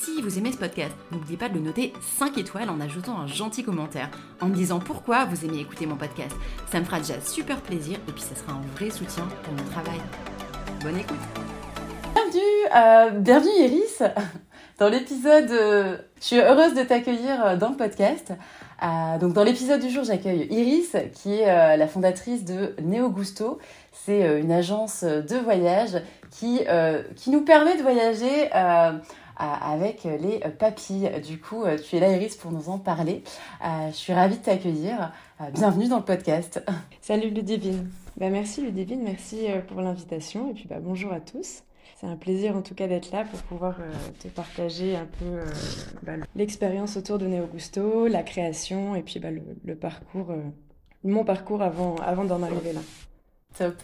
si vous aimez ce podcast, n'oubliez pas de le noter 5 étoiles en ajoutant un gentil commentaire, en me disant pourquoi vous aimez écouter mon podcast. Ça me fera déjà super plaisir et puis ça sera un vrai soutien pour mon travail. Bonne écoute Bienvenue, euh, bienvenue Iris dans l'épisode... Euh, je suis heureuse de t'accueillir euh, dans le podcast. donc dans l'épisode du jour, j'accueille Iris, qui est la fondatrice de Neo Gusto. C'est une agence de voyage qui, qui nous permet de voyager avec les papilles. Du coup, euh, tu es là, Iris, pour nous en parler. Euh, je suis ravie de t'accueillir. Euh, bienvenue dans le podcast. Salut Ludivine. Bah, merci Ludivine, merci pour l'invitation et puis bah, bonjour à tous. C'est un plaisir en tout cas d'être là pour pouvoir te partager un peu bah, l'expérience autour de Neo Gusto, la création et puis bah, le, parcours, mon parcours avant, avant d'en arriver là. Top.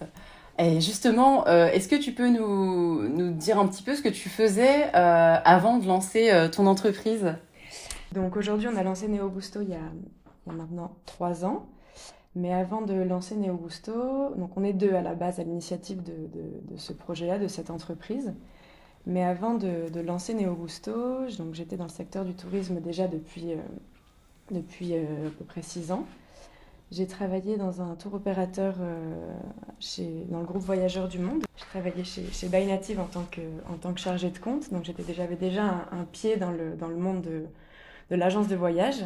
Et justement, euh, est-ce que tu peux nous, nous, dire un petit peu ce que tu faisais euh, avant de lancer euh, ton entreprise? Donc aujourd'hui, on a lancé Neo Gusto il y a, maintenant trois ans. Mais avant de lancer Neo Gusto, donc on est deux à la base à l'initiative de, de, de, ce projet-là, de cette entreprise. Mais avant de, de lancer Neo Gusto, j'étais dans le secteur du tourisme déjà depuis, depuis à peu près six ans. J'ai travaillé dans un tour opérateur euh, chez, dans le groupe Voyageurs du Monde. J'ai travaillé chez, chez en tant que, en tant que chargée de compte, donc j'avais déjà un, pied dans le, dans le monde de, de l'agence de voyage.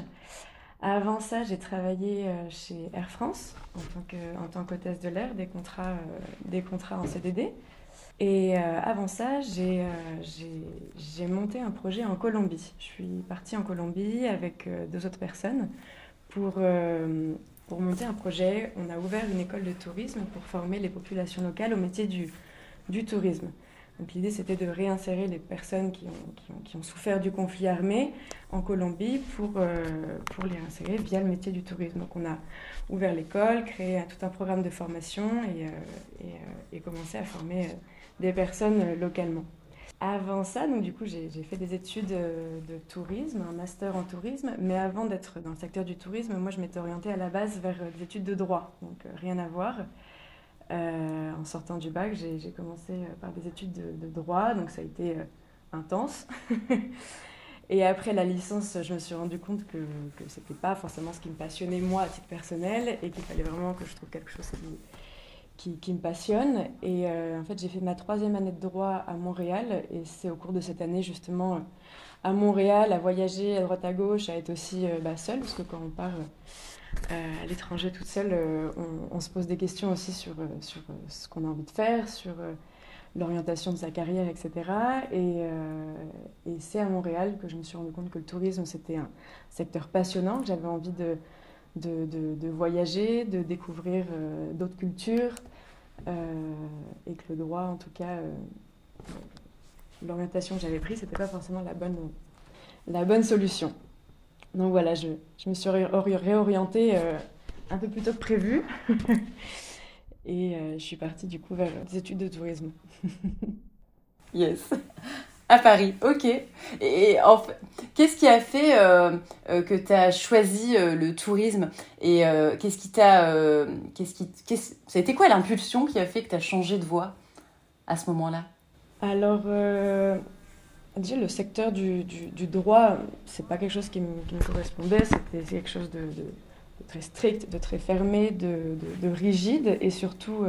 Avant ça, j'ai travaillé euh, chez Air France en tant, que, en tant qu'hôtesse de l'air, des contrats, euh, des contrats en CDD. Et avant ça, j'ai, j'ai, monté un projet en Colombie. Je suis partie en Colombie avec deux autres personnes pour pour monter un projet, on a ouvert une école de tourisme pour former les populations locales au métier du, tourisme. Donc l'idée c'était de réinsérer les personnes qui ont, souffert du conflit armé en Colombie pour, euh, pour les réinsérer via le métier du tourisme. Donc on a ouvert l'école, créé tout un programme de formation et, euh, euh, et commencé à former des personnes localement. Avant ça, donc du coup, j'ai fait des études euh, de tourisme, un master en tourisme, mais avant d'être dans le secteur du tourisme, moi, je m'étais orientée à la base vers euh, des études de droit, donc euh, rien à voir. en sortant du bac, j'ai commencé par des études de, droit, donc ça a été intense. Et après la licence, je me suis rendu compte que, ce n'était pas forcément ce qui me passionnait moi à titre personnel et qu'il fallait vraiment que je trouve quelque chose qui, qui, me passionne. Et euh, en fait, j'ai fait ma troisième année de droit à Montréal. Et c'est au cours de cette année, justement, à Montréal, à voyager à droite à gauche, à être aussi euh, bah, seule, parce que quand on part euh, à l'étranger toute seule, on, se pose des questions aussi sur, sur ce qu'on a envie de faire, sur l'orientation de sa carrière, etc. Et, c'est à Montréal que je me suis rendu compte que le tourisme, c'était un secteur passionnant, que j'avais envie de de, de, voyager, de découvrir d'autres cultures, euh, et que le droit, en tout cas, euh, l'orientation que j'avais prise, c'était pas forcément la bonne, la bonne solution. Donc voilà, je, je me suis réorientée euh, un peu plus tôt que prévu. et je suis partie du coup vers des études de tourisme. yes. À Paris, ok. Et, en fait, qu'est-ce qui a fait euh, euh, que tu as choisi euh, le tourisme Et qu'est-ce qui t'a. qu'est-ce qu'est-ce, ça a été quoi l'impulsion qui a fait que tu as changé de voie à ce moment-là? Alors, déjà, le secteur du, du, du droit, c'est pas quelque chose qui me, qui me correspondait, c'était quelque chose de, très strict, de très fermé, de, de rigide, et surtout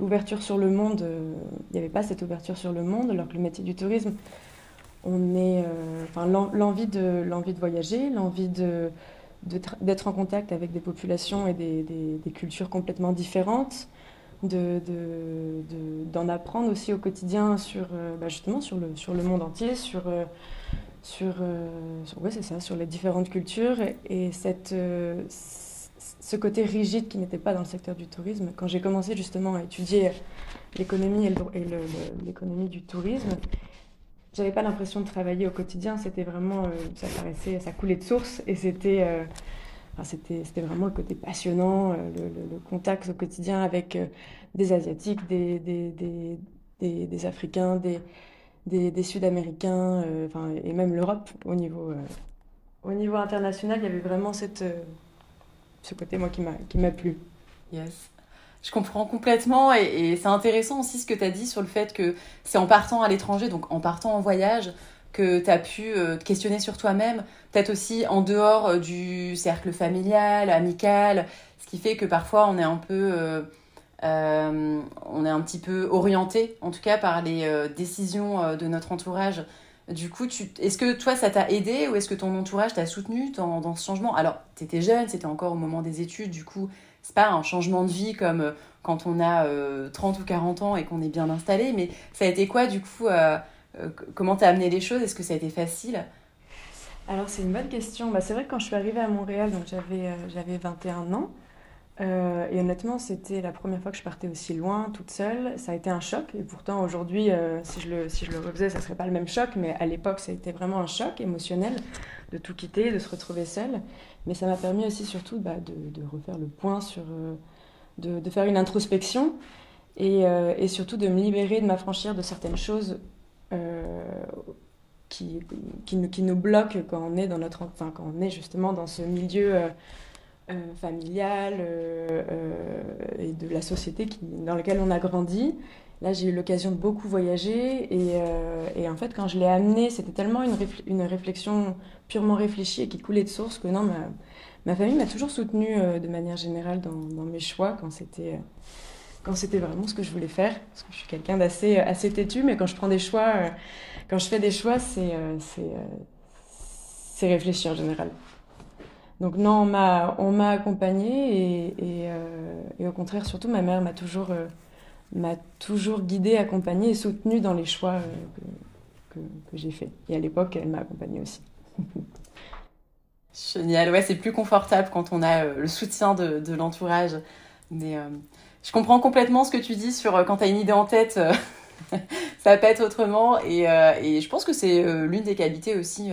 l'ouverture sur le monde, euh, il n'y avait pas cette ouverture sur le monde, alors que le métier du tourisme, on est, euh, enfin, l'envie de, l'envie de voyager, l'envie de, d'être en contact avec des populations et des, cultures complètement différentes, de, d'en apprendre aussi au quotidien sur, bah, justement sur le, sur le monde entier, sur, sur, ouais, c'est ça, sur les différentes cultures et, cette, ce côté rigide qui n'était pas dans le secteur du tourisme. Quand j'ai commencé justement à étudier l'économie et l'économie du tourisme, j'avais pas l'impression de travailler au quotidien. C'était vraiment, euh, ça paraissait, ça coulait de source et c'était, euh, c'était, c'était vraiment le côté passionnant, euh, le, contact au quotidien avec des asiatiques, des, des, des, des, africains, des, des, sud-américains, enfin et même l'Europe au niveau, au niveau international. Il y avait vraiment cette, ce côté moi qui m'a, plu. Yes. Je comprends complètement et, c'est intéressant aussi ce que tu as dit sur le fait que c'est en partant à l'étranger, donc en partant en voyage, que tu as pu euh, te questionner sur toi-même, peut-être aussi en dehors euh, du cercle familial, amical, ce qui fait que parfois on est un peu, euh, on est un petit peu orienté, en tout cas par les décisions de notre entourage. Du coup, est-ce que toi ça t'a aidé ou est-ce que ton entourage t'a soutenu dans, dans ce changement? Alors, tu étais jeune, c'était encore au moment des études, du coup, c'est pas un changement de vie comme euh, quand on a 30 euh, ou 40 ans et qu'on est bien installé, mais ça a été quoi du coup euh, Comment t'as amené les choses? Est-ce que ça a été facile? Alors c'est une bonne question. Bah, c'est vrai que quand je suis arrivée à Montréal, donc j'avais j'avais 21 ans, et honnêtement, c'était la première fois que je partais aussi loin, toute seule. Ça a été un choc. Et pourtant, aujourd'hui, si, je le, si je le refaisais, ça serait pas le même choc. Mais à l'époque, ça a été vraiment un choc émotionnel de tout quitter, de se retrouver seule. Mais ça m'a permis aussi surtout bah, de, refaire le point sur... Euh, de, faire une introspection et, euh, surtout de me libérer, de m'affranchir de certaines choses euh, qui, nous bloquent quand on est dans notre... Quand on est justement dans ce milieu... familial et de la société dans lequel on a grandi. Là, j'ai eu l'occasion de beaucoup voyager et, en fait, quand je l'ai amené, c'était tellement une, réflexion purement réfléchi et qui coulait de source que non, ma, famille m'a toujours soutenue euh, de manière générale dans, mes choix quand c'était euh, vraiment ce que je voulais faire. Parce que je suis quelqu'un d'assez euh, assez têtu, mais quand je prends des choix, quand je fais des choix, c'est c'est réfléchi en général. Donc non, on m'a accompagnée et, et, au contraire, surtout ma mère m'a toujours m'a toujours guidée, accompagnée et soutenue dans les choix que, que, j'ai faits. Et à l'époque, elle m'a accompagnée aussi. Génial, ouais, c'est plus confortable quand on a euh, le soutien de, l'entourage. Mais euh, je comprends complètement ce que tu dis sur euh, quand tu as une idée en tête, ça être autrement. Et, et je pense que c'est l'une des qualités aussi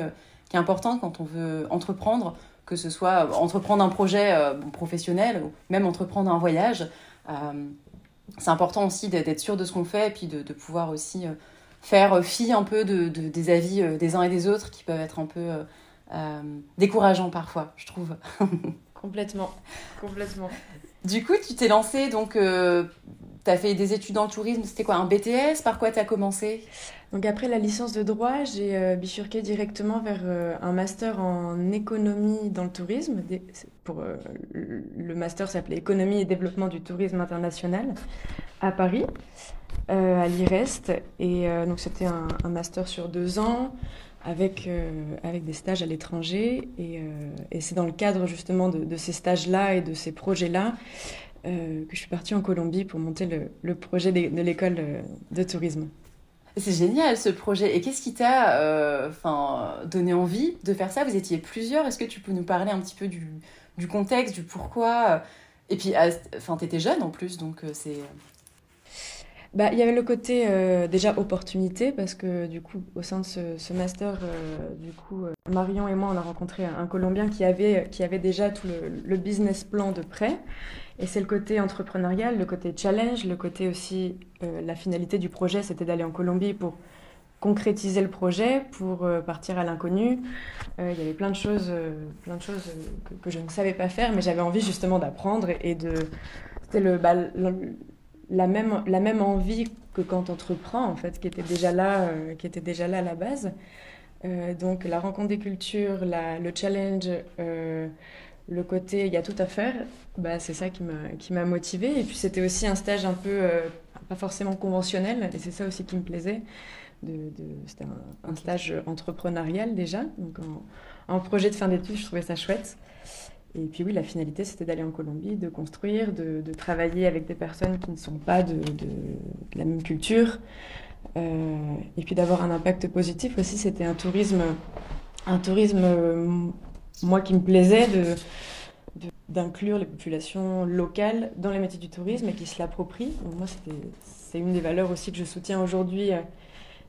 qui est importante quand on veut entreprendre, que ce soit entreprendre un projet professionnel ou même entreprendre un voyage. c'est important aussi d'être sûr de ce qu'on fait et puis de, de pouvoir aussi faire fi un peu de, des avis euh, des uns et des autres qui peuvent être un peu euh, euh, décourageants parfois, je trouve. complètement, complètement. Du coup, tu t'es lancé, donc tu as fait des études le tourisme, c'était quoi, un BTS Par quoi tu as commencé? Donc après la licence de droit, j'ai bifurqué directement vers un master en économie dans le tourisme. Pour, le master s'appelait économie et développement du tourisme international à Paris. Euh, à l'IREST. Et euh, donc, c'était un, master sur deux ans avec, euh, avec des stages à l'étranger. Et, c'est dans le cadre justement de, ces stages-là et de ces projets-là que je suis partie en Colombie pour monter le, projet de l'école de tourisme. C'est génial ce projet. Et qu'est-ce qui t'a enfin donné envie de faire ça? Vous étiez plusieurs. Est-ce que tu peux nous parler un petit peu du, contexte, du pourquoi? Et puis, tu étais jeune en plus, donc c'est bah, il y avait le côté euh, déjà opportunité parce que du coup au sein de ce, master, euh, du coup euh, Marion et moi on a rencontré un, Colombien qui avait qui avait déjà tout le, business plan de prêt et c'est le côté entrepreneurial, le côté challenge, le côté aussi la finalité du projet c'était d'aller en Colombie pour concrétiser le projet, pour partir à l'inconnu. il y avait plein de choses, plein de choses que, je ne savais pas faire, mais j'avais envie justement d'apprendre et de c'était le, bah, la même, la même envie que quand on entreprend, en fait, qui était déjà là, euh, qui était déjà là à la base. Euh, donc la rencontre des cultures, la, le challenge, euh, le côté il y a tout à faire, bah, c'est ça qui m'a, qui m'a motivée. Et puis c'était aussi un stage un peu, pas forcément conventionnel, et c'est ça aussi qui me plaisait, c'était un, stage entrepreneurial déjà, donc en, projet de fin d'études, je trouvais ça chouette. Et puis oui, la finalité, c'était d'aller en Colombie, de construire, de, travailler avec des personnes qui ne sont pas de, la même culture, euh, et puis d'avoir un impact positif aussi. C'était un tourisme, un tourisme, moi qui me plaisait, d'inclure les populations locales dans les métiers du tourisme et qui se l'approprient. moi, c'est une des valeurs aussi que je soutiens aujourd'hui euh,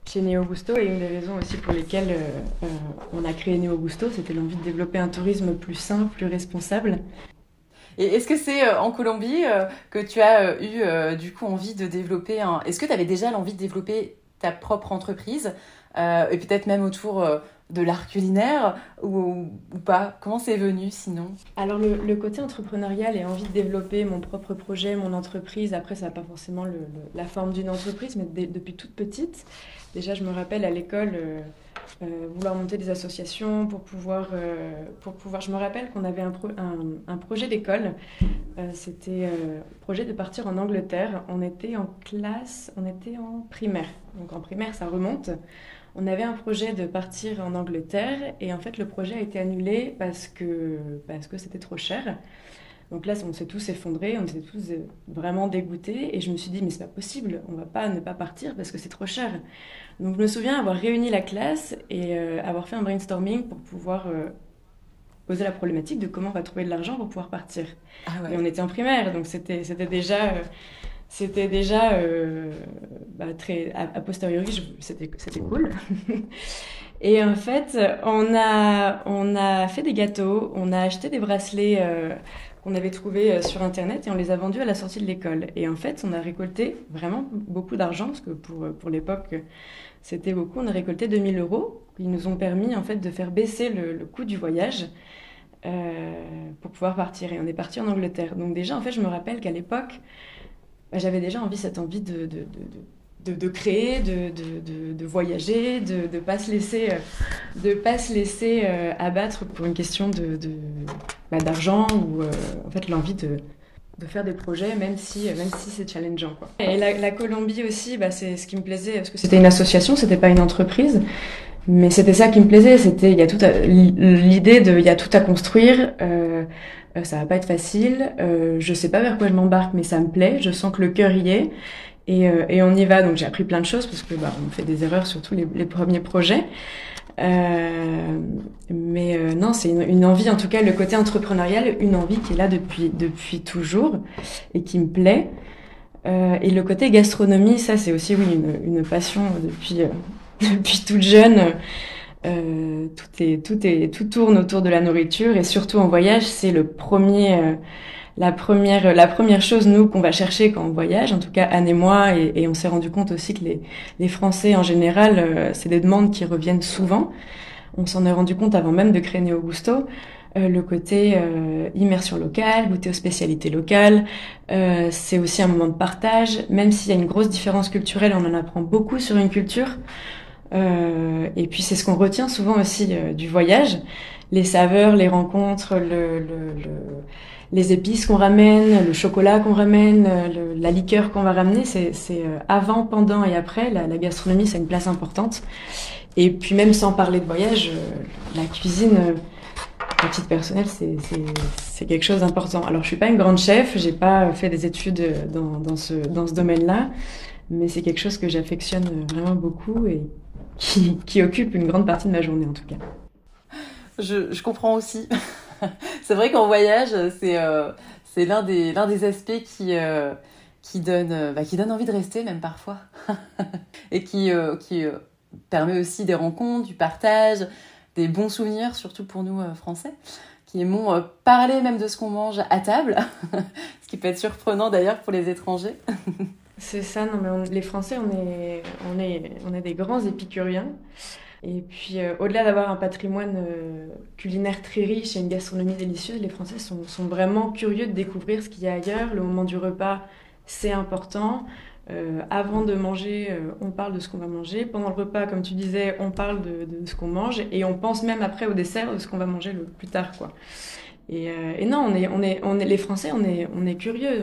chez Neo Gusto et une des raisons aussi pour lesquelles euh, euh, on a créé Neo Gusto, c'était l'envie de développer un tourisme plus sain, plus responsable. Et est-ce que c'est en Colombie que tu as eu du coup envie de développer un... Est-ce que tu avais déjà l'envie de développer ta propre entreprise et peut-être même autour de l'art culinaire ou, pas? Comment c'est venu sinon? Alors le, côté entrepreneurial et envie de développer mon propre projet, mon entreprise, après ça n'a pas forcément la forme d'une entreprise, mais depuis toute petite, déjà je me rappelle à l'école euh, euh, vouloir monter des associations pour pouvoir, euh, pour pouvoir je me rappelle qu'on avait un, projet d'école, c'était le projet de partir en Angleterre, on était en classe, on était en primaire, donc en primaire ça remonte. On avait un projet de partir en Angleterre et en fait le projet a été annulé parce que parce que c'était trop cher. Donc là, on s'est tous effondrés, on s'est tous euh, vraiment dégoûtés et je me suis dit mais c'est pas possible, on va pas ne pas partir parce que c'est trop cher. Donc je me souviens avoir réuni la classe et euh, avoir fait un brainstorming pour pouvoir euh, poser la problématique de comment on va trouver de l'argent pour pouvoir partir. Ah et on était en primaire, donc c'était déjà c'était déjà bah, très a, posteriori c'était c'était cool et en fait on a on a fait des gâteaux on a acheté des bracelets euh, qu'on avait trouvés euh, sur internet et on les a vendus à la sortie de l'école. Et en fait on a récolté vraiment beaucoup d'argent parce que pour pour l'époque c'était beaucoup. On a récolté 2000 euros. Qui nous ont permis en fait de faire baisser le, coût du voyage pour pouvoir partir. Et on est parti en Angleterre. Donc déjà en fait je me rappelle qu'à l'époque bah, j'avais déjà envie, cette envie de créer, de, voyager, de ne pas se laisser, euh, de pas se laisser euh, abattre pour une question de, bah, d'argent ou euh, en fait l'envie de, de faire des projets même si, même si c'est challengeant. Quoi. Et la, Colombie aussi, bah, c'est ce qui me plaisait parce que c'était une association, c'était pas une entreprise. Mais c'était ça qui me plaisait, c'était il y a tout l'idée de il y a tout à construire. Euh, euh, ça va pas être facile. Euh, je sais pas vers quoi je m'embarque, mais ça me plaît. Je sens que le cœur y est. Et, euh, et on y va. Donc j'ai appris plein de choses parce que bah, on fait des erreurs surtout les, les premiers projets. Euh, mais euh, non, c'est une, envie, en tout cas le côté entrepreneurial, une envie qui est là depuis depuis toujours et qui me plaît. Euh, et le côté gastronomie, ça c'est aussi oui une, une passion depuis depuis toute jeune. Euh, tout est, tout est, tout tourne autour de la nourriture et surtout en voyage, c'est le premier, euh, la première, la première chose nous qu'on va chercher quand on voyage. En tout cas, Anne et moi, et, et on s'est rendu compte aussi que les, les Français en général, euh, c'est des demandes qui reviennent souvent. On s'en est rendu compte avant même de créer Neo Gusto. le côté immersion locale, goûter aux spécialités locales, c'est aussi un moment de partage. Même s'il y a une grosse différence culturelle, on en apprend beaucoup sur une culture. Euh, et puis c'est ce qu'on retient souvent aussi euh, du voyage, les saveurs, les rencontres, le, le, le les épices qu'on ramène, le chocolat qu'on ramène, la liqueur qu'on va ramener, c'est euh, avant, pendant et après. La, gastronomie, c'est une place importante. Et puis même sans parler de voyage, la cuisine, à titre personnel, c'est quelque chose d'important. Alors je suis pas une grande chef, j'ai pas fait des études dans, ce, domaine-là, mais c'est quelque chose que j'affectionne vraiment beaucoup et qui, occupe une grande partie de ma journée en tout cas. Je comprends aussi. c'est vrai qu'en voyage, c'est euh, c'est l'un des, des aspects qui, euh, qui, donne, euh, bah, qui donne envie de rester même parfois. Et qui, qui permet aussi des rencontres, du partage, des bons souvenirs, surtout pour nous Français qui aimons parler même de ce qu'on mange à table, ce qui peut être surprenant d'ailleurs pour les étrangers. C'est ça, non, mais les Français, on est, on, est, on est des grands épicuriens. Et puis, euh, au-delà d'avoir un patrimoine euh, culinaire très riche et une gastronomie délicieuse, les Français sont, vraiment curieux de découvrir ce qu'il y a ailleurs. Le moment du repas, c'est important. Euh, avant de manger, on parle de ce qu'on va manger. Pendant le repas, comme tu disais, on parle de, ce qu'on mange. Et on pense même après au dessert de ce qu'on va manger le plus tard. Quoi. Et, non, les Français, on est, curieux.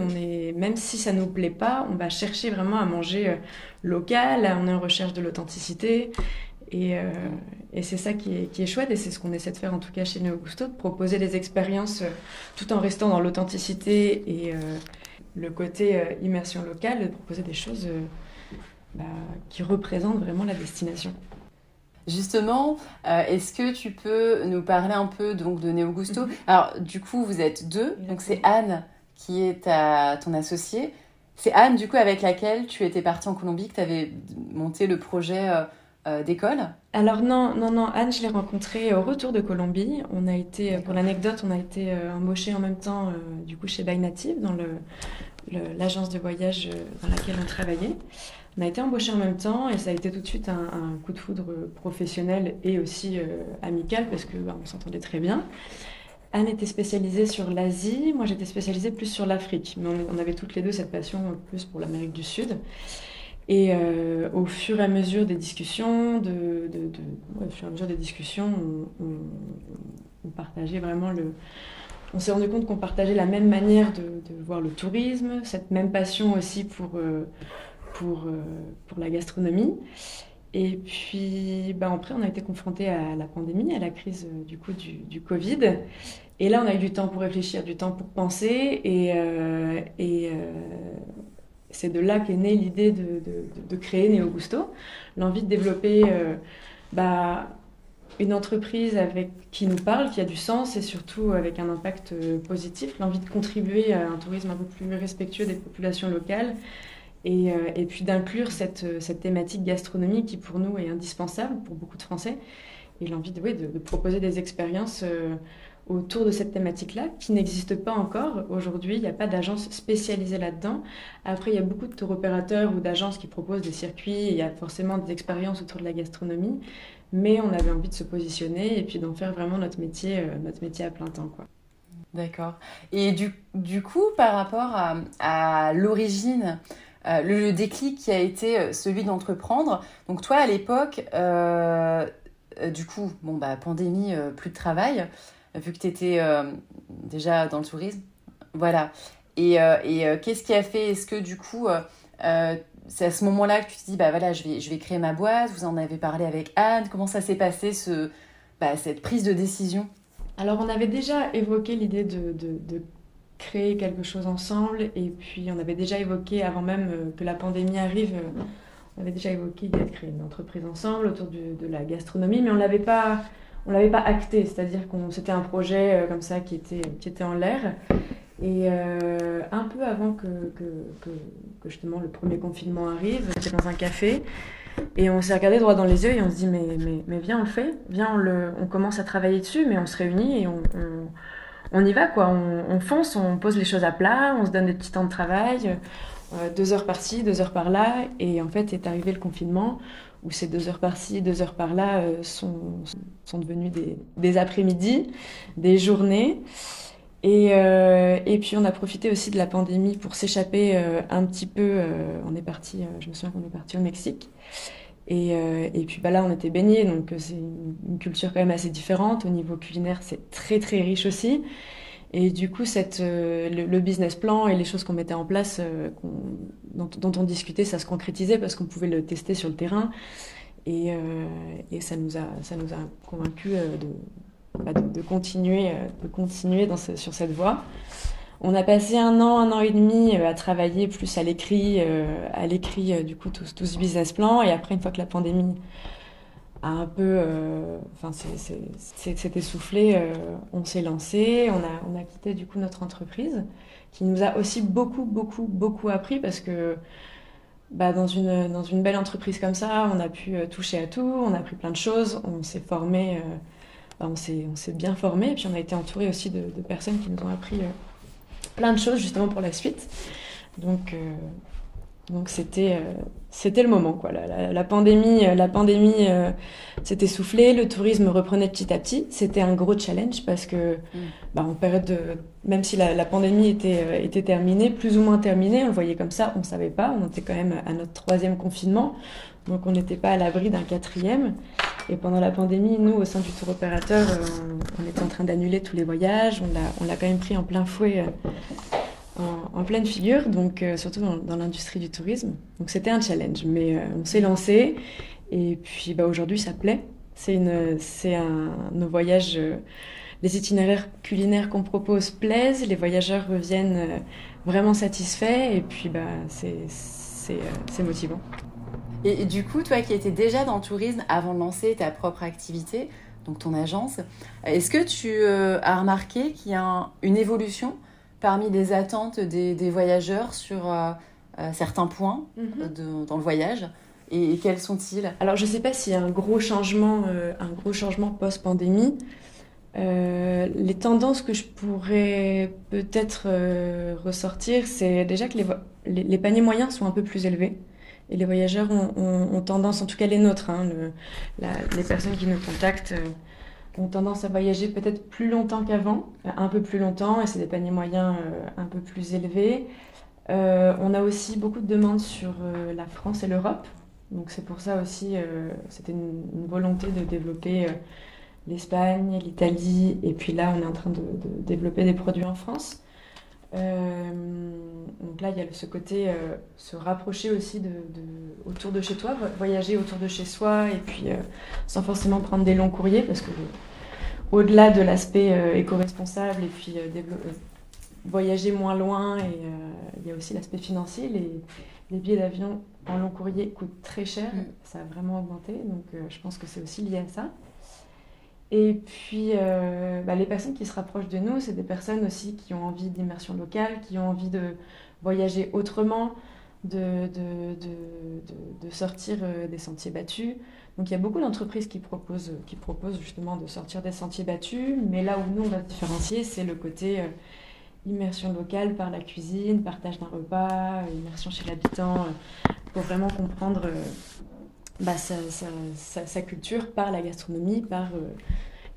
Même si ça nous plaît pas, on va chercher vraiment à manger local. On est en recherche de l'authenticité. Et, et c'est ça qui est, qui est, chouette, et c'est ce qu'on essaie de faire en tout cas chez Neo Gusto, de proposer des expériences tout en restant dans l'authenticité et le côté immersion locale, de proposer des choses bah, qui représente vraiment la destination. Justement, euh, est-ce que tu peux nous parler un peu donc de Neo Gusto? Mhm. Alors, du coup, vous êtes deux. Donc, c'est Anne qui est ta, ton associée. C'est Anne, du coup, avec laquelle tu étais partie en Colombie, que tu avais monté le projet euh, euh, d'école Alors, non, non, non. Anne, je l'ai rencontrée au retour de Colombie. On a été, pour l'anecdote, on a été embauchés en même temps, du coup, chez By Native, dans l'agence de voyage dans laquelle on travaillait. On a été embauchés en même temps et ça a été tout de suite un, coup de foudre professionnel et aussi euh, amical parce que bah, on s'entendait très bien. Anne était spécialisée sur l'Asie, moi j'étais spécialisée plus sur l'Afrique. Mais on, avait toutes les deux cette passion plus pour l'Amérique du Sud. Et euh, au fur et à mesure des discussions, au fur et à mesure des discussions, on, partageait vraiment le. On s'est rendu compte qu'on partageait la même manière de, voir le tourisme, cette même passion aussi pour, euh, euh, pour la gastronomie. Et puis, bah, après, on a été confronté à la pandémie, à la crise du coup du, Covid. Et là, on a eu du temps pour réfléchir, du temps pour penser. Et, et c'est de là qu'est née l'idée de, de, créer Neo Gusto. L'envie de développer bah, une entreprise avec, qui nous parle, qui a du sens et surtout avec un impact positif. L'envie de contribuer à un tourisme un peu plus respectueux des populations locales et, euh, et puis d'inclure cette, euh, cette, thématique gastronomique qui pour nous est indispensable pour beaucoup de Français. Et l'envie de, de, proposer des expériences euh, autour de cette thématique-là qui n'existe pas encore. Aujourd'hui, il n'y a pas d'agence spécialisée là-dedans. Après, il y a beaucoup de tour opérateurs ou d'agences qui proposent des circuits. il y a forcément des expériences autour de la gastronomie. Mais on avait envie de se positionner et puis d'en faire vraiment notre métier, notre métier à plein temps. Quoi. D'accord. Et du, du, coup, par rapport à, l'origine euh, le, déclic qui a été euh, celui d'entreprendre. Donc toi, à l'époque, euh, du coup, bon, bah, pandémie, plus de travail, vu que tu étais déjà dans le tourisme. Voilà. Et, et qu'est-ce qui a fait Est-ce que du coup, c'est à ce moment-là que tu te dis, bah voilà, je vais, je vais créer ma boîte, vous en avez parlé avec Anne, comment ça s'est passé, ce, bah, cette prise de décision? Alors, on avait déjà évoqué l'idée de, de, de, créer quelque chose ensemble. Et puis, on avait déjà évoqué, avant même euh, que la pandémie arrive, euh, on avait déjà évoqué l'idée de créer une entreprise ensemble autour de, la gastronomie, mais on l'avait pas, on l'avait pas acté. C'est-à-dire qu'on c'était un projet euh, comme ça qui était, qui était en l'air. Et un peu avant que, justement le premier confinement arrive, j'étais dans un café et on s'est regardé droit dans les yeux et on se dit mais, mais, mais viens on le fait, viens on, le, on commence à travailler dessus, mais on se réunit et on on y va, quoi. On, fonce, on pose les choses à plat, on se donne des petits temps de travail, euh, deux heures par-ci, deux heures par-là. Et en fait, est arrivé le confinement où ces deux heures par-ci, deux heures par-là euh, sont, sont devenues des, après-midi, des journées. Et, euh, et, puis on a profité aussi de la pandémie pour s'échapper un petit peu. on est parti, je me souviens qu'on est parti au Mexique. Et, euh, puis bah là, on était baignés, donc euh, c'est une, culture quand même assez différente. Au niveau culinaire, c'est très très riche aussi. Et du coup, euh, le, business plan et les choses qu'on mettait en place, dont, dont, on discutait, ça se concrétisait parce qu'on pouvait le tester sur le terrain. Et, et ça nous a, convaincus de, bah, de, continuer, de continuer sur cette voie. On a passé un an, un an et demi euh, à travailler plus à l'écrit, euh, à l'écrit euh, du coup tout, ce business plan. Et après, une fois que la pandémie a un peu, enfin, s'est essoufflé, on s'est lancé. On a, on a quitté du coup notre entreprise, qui nous a aussi beaucoup, beaucoup, beaucoup appris parce que bah, dans, une, dans une belle entreprise comme ça, on a pu toucher à tout, on a appris plein de choses, on s'est formé, bah, on s'est bien formé, et puis on a été entouré aussi de, personnes qui nous ont appris plein de choses justement pour la suite. Donc, euh, Donc c'était euh, c'était le moment quoi. La, pandémie la pandémie s'était soufflée, le tourisme reprenait petit à petit. C'était un gros challenge parce que mm. bah, en période de même si la, pandémie était était terminée, plus ou moins terminée, on le voyait comme ça, on savait pas. On était quand même à notre troisième confinement, donc on n'était pas à l'abri d'un quatrième. Et pendant la pandémie, nous, au sein du tour opérateur, on, était en train d'annuler tous les voyages. On l'a quand même pris en plein fouet en, pleine figure, donc euh, surtout dans, l'industrie du tourisme. Donc c'était un challenge, mais euh, on s'est lancé et puis bah, aujourd'hui ça plaît. C'est une, c'est un, nos voyages, euh, les itinéraires culinaires qu'on propose plaisent, les voyageurs reviennent vraiment satisfaits et puis bah c'est, c'est, c'est motivant. Et, du coup, toi qui étais déjà dans le tourisme avant de lancer ta propre activité, donc ton agence, est-ce que tu as remarqué qu'il y a une évolution parmi les attentes des, voyageurs sur euh, euh, certains points mhm. dans le voyage et, quels sont-ils? Alors je ne sais pas s'il y a un gros changement, euh, un gros changement post-pandémie. les tendances que je pourrais peut-être ressortir, c'est déjà que les, les, paniers moyens sont un peu plus élevés. Et les voyageurs ont, tendance, en tout cas les nôtres, hein, les personnes qui nous contactent, ont tendance à voyager peut-être plus longtemps qu'avant, un peu plus longtemps, et c'est des paniers moyens euh, un peu plus élevés. Euh, on a aussi beaucoup de demandes sur euh, la France et l'Europe. Donc c'est pour ça aussi, c'était une, volonté de développer l'Espagne, l'Italie, et puis là on est en train de, développer des produits en France. donc là il y a ce côté se rapprocher aussi de, autour de chez toi, voyager autour de chez soi, et puis sans forcément prendre des longs courriers, parce que au-delà de l'aspect euh, éco-responsable et puis euh, euh, voyager moins loin, et il y a aussi l'aspect financier. Les, les billets d'avion en long courrier coûtent très cher, mm. ça a vraiment augmenté, donc je pense que c'est aussi lié à ça. Et puis, bah, les personnes qui se rapprochent de nous, c'est des personnes aussi qui ont envie d'immersion locale, qui ont envie de voyager autrement, de, de, de, de sortir des sentiers battus. Donc il y a beaucoup d'entreprises qui proposent, qui proposent justement de sortir des sentiers battus, mais là où nous on va différencier, c'est le côté euh, immersion locale par la cuisine, partage d'un repas, immersion chez l'habitant, euh, pour vraiment comprendre euh, bah, sa, culture par la gastronomie, par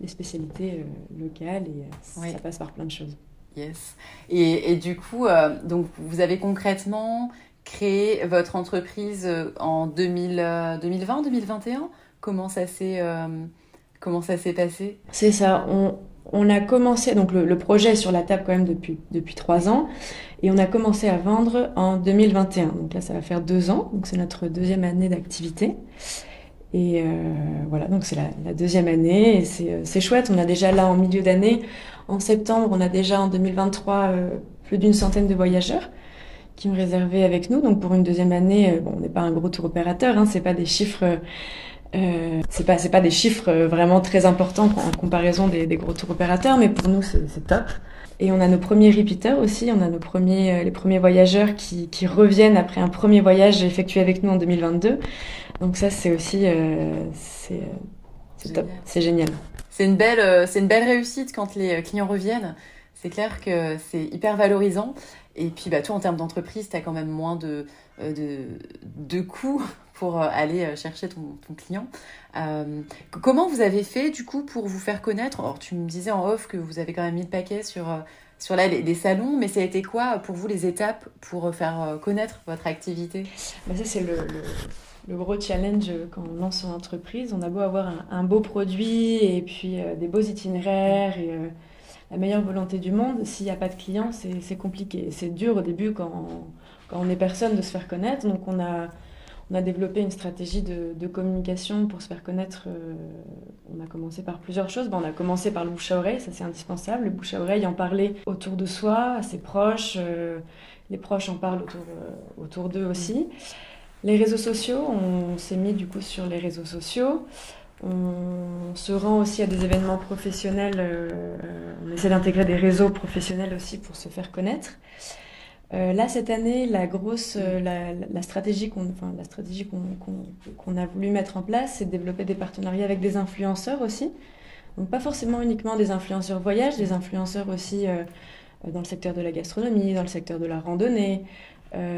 les spécialités locales, et ça passe par plein de choses. Yes. Et, et du coup, donc vous avez concrètement créé votre entreprise euh, en 2020, 2021 Comment ça s'est euh, comment ça s'est passé? C'est ça. On, a commencé donc le, projet est sur la table quand même depuis depuis trois ans et on a commencé à vendre en 2021. Donc là, ça va faire deux ans. Donc c'est notre deuxième année d'activité. Et euh, voilà, donc c'est la, la, deuxième année et c'est chouette. On a déjà là en milieu d'année, en septembre, on a déjà en 2023 plus d'une centaine de voyageurs qui ont réservé avec nous. Donc pour une deuxième année, euh, bon, on n'est pas un gros tour opérateur, hein, c'est pas des chiffres, euh, c'est pas c'est pas des chiffres euh, vraiment très importants en comparaison des, des gros tours opérateurs, mais pour nous c'est top. Et on a nos premiers repeaters aussi, on a nos premiers les premiers voyageurs qui, qui reviennent après un premier voyage effectué avec nous en 2022. Donc ça c'est aussi euh, c'est c'est top, c'est génial. C'est une belle c'est une belle réussite quand les clients reviennent. C'est clair que c'est hyper valorisant. Et puis, bah, toi, en termes d'entreprise, tu as quand même moins de, euh, de, de coûts pour euh, aller euh, chercher ton, ton client. comment vous avez fait, du coup, pour vous faire connaître? Alors, tu me disais en off que vous avez quand même mis le paquet sur, sur là, les, salons, mais ça a été quoi pour vous les étapes pour faire connaître votre activité? Bah, Ça, c'est le, le, gros challenge quand on lance son entreprise. On a beau avoir un, beau produit et puis des beaux itinéraires la meilleure volonté du monde, s'il n'y a pas de clients, c'est compliqué. C'est dur au début quand, quand, on est personne de se faire connaître. Donc on a, on a développé une stratégie de, de communication pour se faire connaître. Euh, on a commencé par plusieurs choses. on a commencé par le bouche à oreille, ça c'est indispensable. Le bouche à oreille, en parler autour de soi, à ses proches. Euh, les proches en parlent autour, euh, autour d'eux aussi. Les réseaux sociaux, on s'est mis du coup sur les réseaux sociaux. On se rend aussi à des événements professionnels. Euh, on essaie d'intégrer des réseaux professionnels aussi pour se faire connaître. Euh, là, cette année, la grosse, euh, la, stratégie qu'on, enfin, la stratégie qu'on, a voulu mettre en place, c'est de développer des partenariats avec des influenceurs aussi. Donc pas forcément uniquement des influenceurs voyage, des influenceurs aussi dans le secteur de la gastronomie, dans le secteur de la randonnée,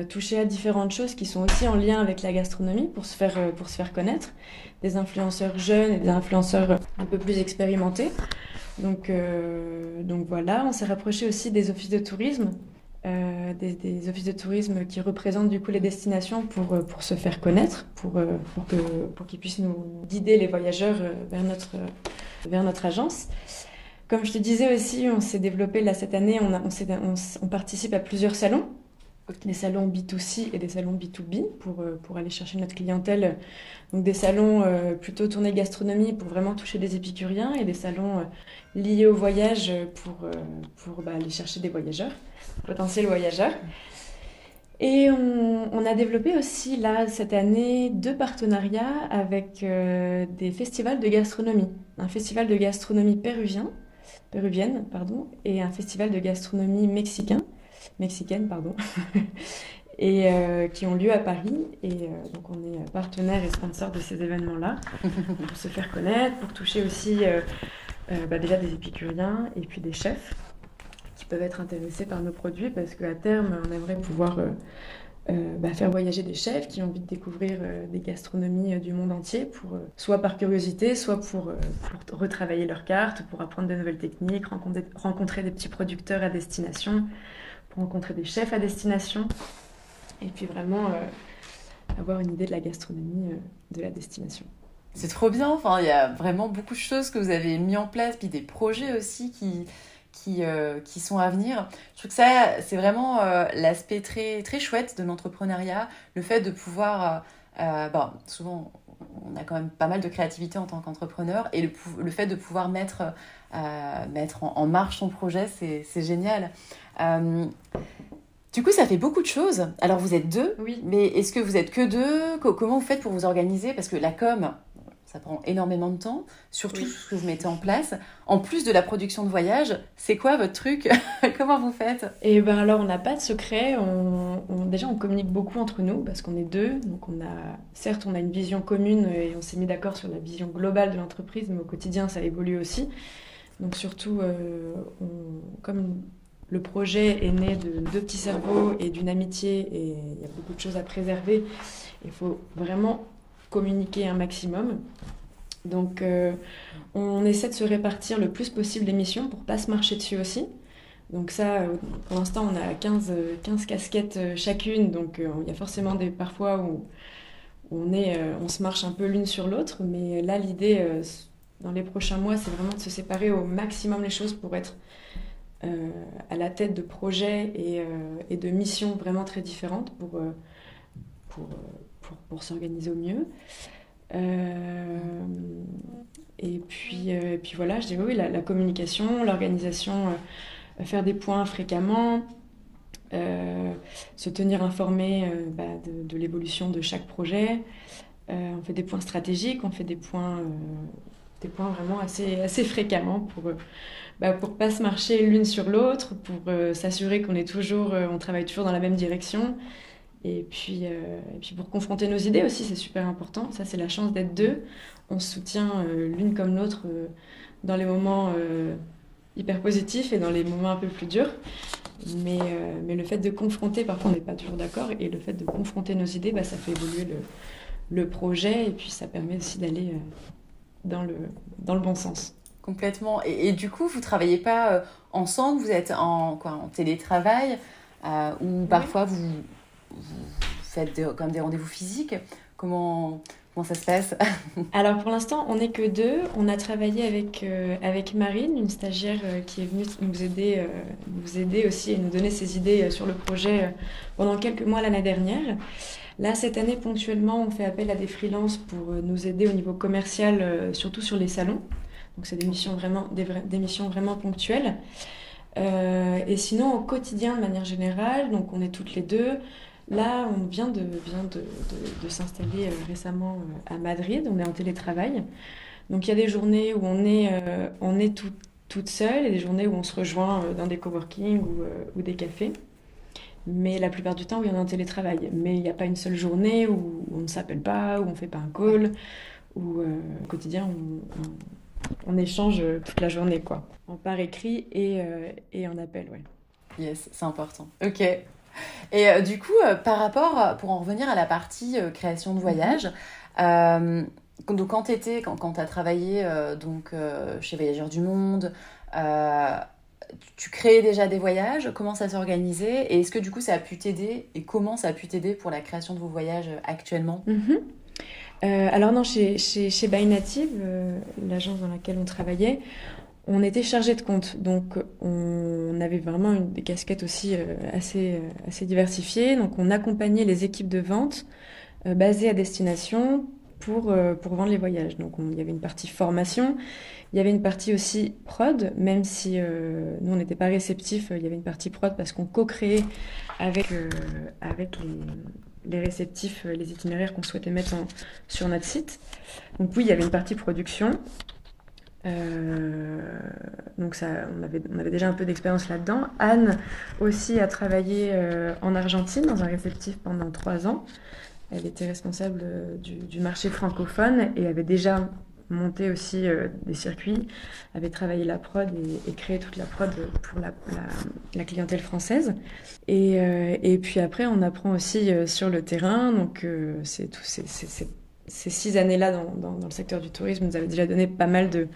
toucher à différentes choses qui sont aussi en lien avec la gastronomie pour se faire, pour se faire connaître. Des influenceurs jeunes et des influenceurs un peu plus expérimentés. Donc, donc voilà, on s'est rapproché aussi des offices de tourisme euh, des, offices de tourisme qui représentent du coup les destinations pour, euh, pour se faire connaître, pour, euh, pour, que, pour qu'ils puissent nous guider les voyageurs vers notre, vers notre agence. Comme je te disais aussi, on s'est développé là cette année, on, participe à plusieurs salons, des salons B2C et des salons B2B pour, pour aller chercher notre clientèle. Donc des salons plutôt tournés gastronomie pour vraiment toucher des épicuriens et des salons liés au voyage pour, pour bah, aller chercher des voyageurs potentiels voyageurs. Et on, a développé aussi là cette année deux partenariats avec euh, des festivals de gastronomie. Un festival de gastronomie péruvien, péruvienne pardon, et un festival de gastronomie mexicain, mexicaine pardon, et euh, qui ont lieu à Paris. Et euh, donc on est partenaire et sponsor de ces événements-là. Pour se faire connaître, pour toucher aussi bah, déjà des épicuriens et puis des chefs peuvent être intéressés par nos produits parce qu'à terme, on aimerait pouvoir euh, euh, bah, faire voyager des chefs qui ont envie de découvrir euh, des gastronomies du monde entier, pour, soit par curiosité, soit pour, pour, retravailler leurs cartes, pour apprendre de nouvelles techniques, rencontrer, rencontrer des petits producteurs à destination, rencontrer des chefs à destination, et puis vraiment avoir une idée de la gastronomie de la destination. C'est trop bien, enfin, il y a vraiment beaucoup de choses que vous avez mis en place, puis des projets aussi qui, qui, euh, qui sont à venir. Je trouve que ça, c'est vraiment euh, l'aspect très, très chouette de l'entrepreneuriat, le fait de pouvoir... Euh, bon, souvent, on a quand même pas mal de créativité en tant qu'entrepreneur, et le, le, fait de pouvoir mettre, mettre en, marche son projet, c'est génial. Du coup, ça fait beaucoup de choses. Alors, vous êtes deux, oui. mais est-ce que vous êtes que deux? Comment vous faites pour vous organiser? Parce que la com, ça prend énormément de temps, surtout ce que vous mettez en place. En plus de la production de voyage, c'est quoi votre truc Comment vous faites Et eh ben alors, on n'a pas de secret. On, déjà, on communique beaucoup entre nous parce qu'on est deux. Donc, on a, certes, on a une vision commune et on s'est mis d'accord sur la vision globale de l'entreprise, mais au quotidien, ça évolue aussi. Donc, surtout, euh, comme le projet est né de deux petits cerveaux et d'une amitié et il y a beaucoup de choses à préserver, il faut vraiment communiquer un maximum. Donc, euh, on essaie de se répartir le plus possible les missions pour pas se marcher dessus aussi. Donc ça, euh, pour l'instant, on a 15, 15 casquettes euh, chacune, donc il y a forcément des parfois où, on, est, on se marche un peu l'une sur l'autre, mais là, l'idée, dans les prochains mois, c'est vraiment de se séparer au maximum les choses pour être à la tête de projets et, de missions vraiment très différentes pour, s'organiser au mieux. Euh, et, puis, euh, puis voilà, je dis oui, la, communication, l'organisation, euh, faire des points fréquemment, se tenir informé bah, de, l'évolution de chaque projet. on fait des points stratégiques, on fait des points, des points vraiment assez, assez fréquemment pour bah, pour pas se marcher l'une sur l'autre, pour s'assurer qu'on travaille toujours dans la même direction et puis, euh, et puis pour confronter nos idées aussi, c'est super important. Ça, c'est la chance d'être deux. On se soutient euh, l'une comme l'autre euh, dans les moments hyper positifs et dans les moments un peu plus durs. Mais, mais le fait de confronter, parfois on n'est pas toujours d'accord, et le fait de confronter nos idées, bah, ça fait évoluer le, le, projet et puis ça permet aussi d'aller dans, le, dans le bon sens. Complètement. Et, du coup, vous travaillez pas ensemble, vous êtes en, quoi, en télétravail, ou parfois vous vous faites comme des rendez-vous physiques Comment, comment ça se passe? Alors pour l'instant, on n'est que deux. On a travaillé avec, euh, avec Marine, une stagiaire euh, qui est venue nous aider, euh, nous aider aussi et nous donner ses idées sur le projet pendant quelques mois l'année dernière. Là, cette année, ponctuellement, on fait appel à des freelances pour nous aider au niveau commercial, surtout sur les salons. Donc c'est des missions vraiment, des missions vraiment ponctuelles. et sinon, au quotidien, de manière générale, donc on est toutes les deux. Là, on vient de, vient de, de, s'installer euh, récemment euh, à Madrid, on est en télétravail. Donc il y a des journées où on est, euh, on est tout, toute seule et des journées où on se rejoint dans des coworking ou, ou des cafés. Mais la plupart du temps, oui, on est en télétravail. Mais il n'y a pas une seule journée où, on ne s'appelle pas, où on ne fait pas un call, où au quotidien, on, on, échange toute la journée, quoi. En par écrit et, et en appel, ouais. Yes, c'est important. Ok, Et du coup, par rapport, pour en revenir à la partie création de voyage, donc quand tu étais, quand, quand tu as travaillé donc, chez Voyageurs du Monde, tu créais déjà des voyages, comment ça s'organisait et est-ce que du coup ça a pu t'aider et comment ça a pu t'aider pour la création de vos voyages actuellement? Mhm. euh, Alors non, chez, chez, chez By Native, euh, l'agence dans laquelle on travaillait, on était chargé de compte, donc on avait vraiment une, des casquettes aussi euh, assez, assez diversifiées. Donc on accompagnait les équipes de vente basées à destination pour, pour vendre les voyages. Donc il y avait une partie formation, il y avait une partie aussi prod, même si euh, nous on n'était pas réceptifs, il y avait une partie prod parce qu'on co-créait avec, euh, avec les, réceptifs les itinéraires qu'on souhaitait mettre sur notre site. Donc oui, il y avait une partie production. Euh, donc ça, on avait, déjà un peu d'expérience là-dedans. Anne aussi a travaillé en Argentine dans un réceptif pendant trois ans. Elle était responsable du, du marché francophone et avait déjà monté aussi euh, des circuits, avait travaillé la prod et, créé toute la prod pour la, clientèle française. Et, euh, puis après, on apprend aussi euh, sur le terrain. Donc, c'est tout, ces six années-là dans, dans, le secteur du tourisme nous avaient déjà donné pas mal de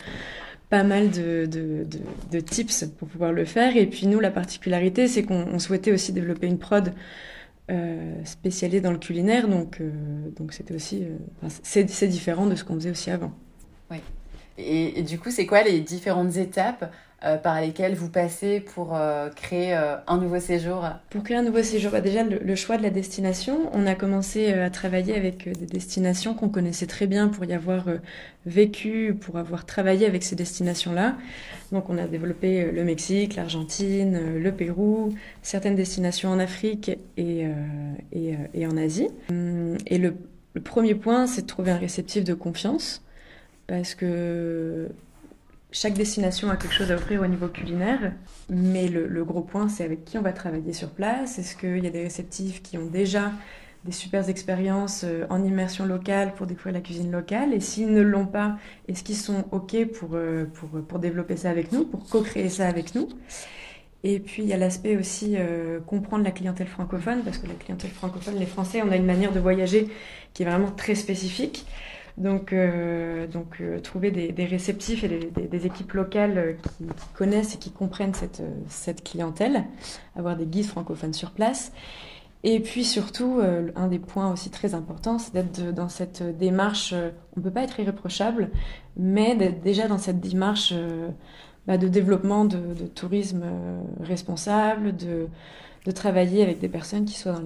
pas mal de, de, de, tips pour pouvoir le faire. Et puis nous, la particularité, c'est qu'on souhaitait aussi développer une prod euh, spécialisée dans le culinaire. Donc, donc c'était aussi, c'est différent de ce qu'on faisait aussi avant. Oui. Et, du coup, c'est quoi les différentes étapes euh, par lesquelles vous passez pour euh, créer euh, un nouveau séjour Pour créer un nouveau séjour, bah déjà le, choix de la destination. On a commencé à travailler avec des destinations qu'on connaissait très bien pour y avoir vécu, pour avoir travaillé avec ces destinations-là. Donc on a développé le Mexique, l'Argentine, le Pérou, certaines destinations en Afrique et, et, et en Asie. Hum, et le, le premier point, c'est de trouver un réceptif de confiance parce que chaque destination a quelque chose à offrir au niveau culinaire, mais le, gros point, c'est avec qui on va travailler sur place. Est-ce qu'il y a des réceptifs qui ont déjà des super expériences euh, en immersion locale pour découvrir la cuisine locale? Et s'ils ne l'ont pas, est-ce qu'ils sont OK pour, euh, pour, pour, développer ça avec nous, pour co-créer ça avec nous? Et puis il y a l'aspect aussi euh, comprendre la clientèle francophone, parce que la clientèle francophone, les Français, on a une manière de voyager qui est vraiment très spécifique. Donc, euh, euh, trouver des, réceptifs et des, équipes locales euh, qui, connaissent et qui comprennent cette, clientèle, avoir des guides francophones sur place. Et puis surtout, un des points aussi très importants, c'est d'être dans cette démarche, on ne peut pas être irréprochable, mais d'être déjà dans cette démarche bah, de développement de, tourisme responsable, de, travailler avec des personnes qui soient dans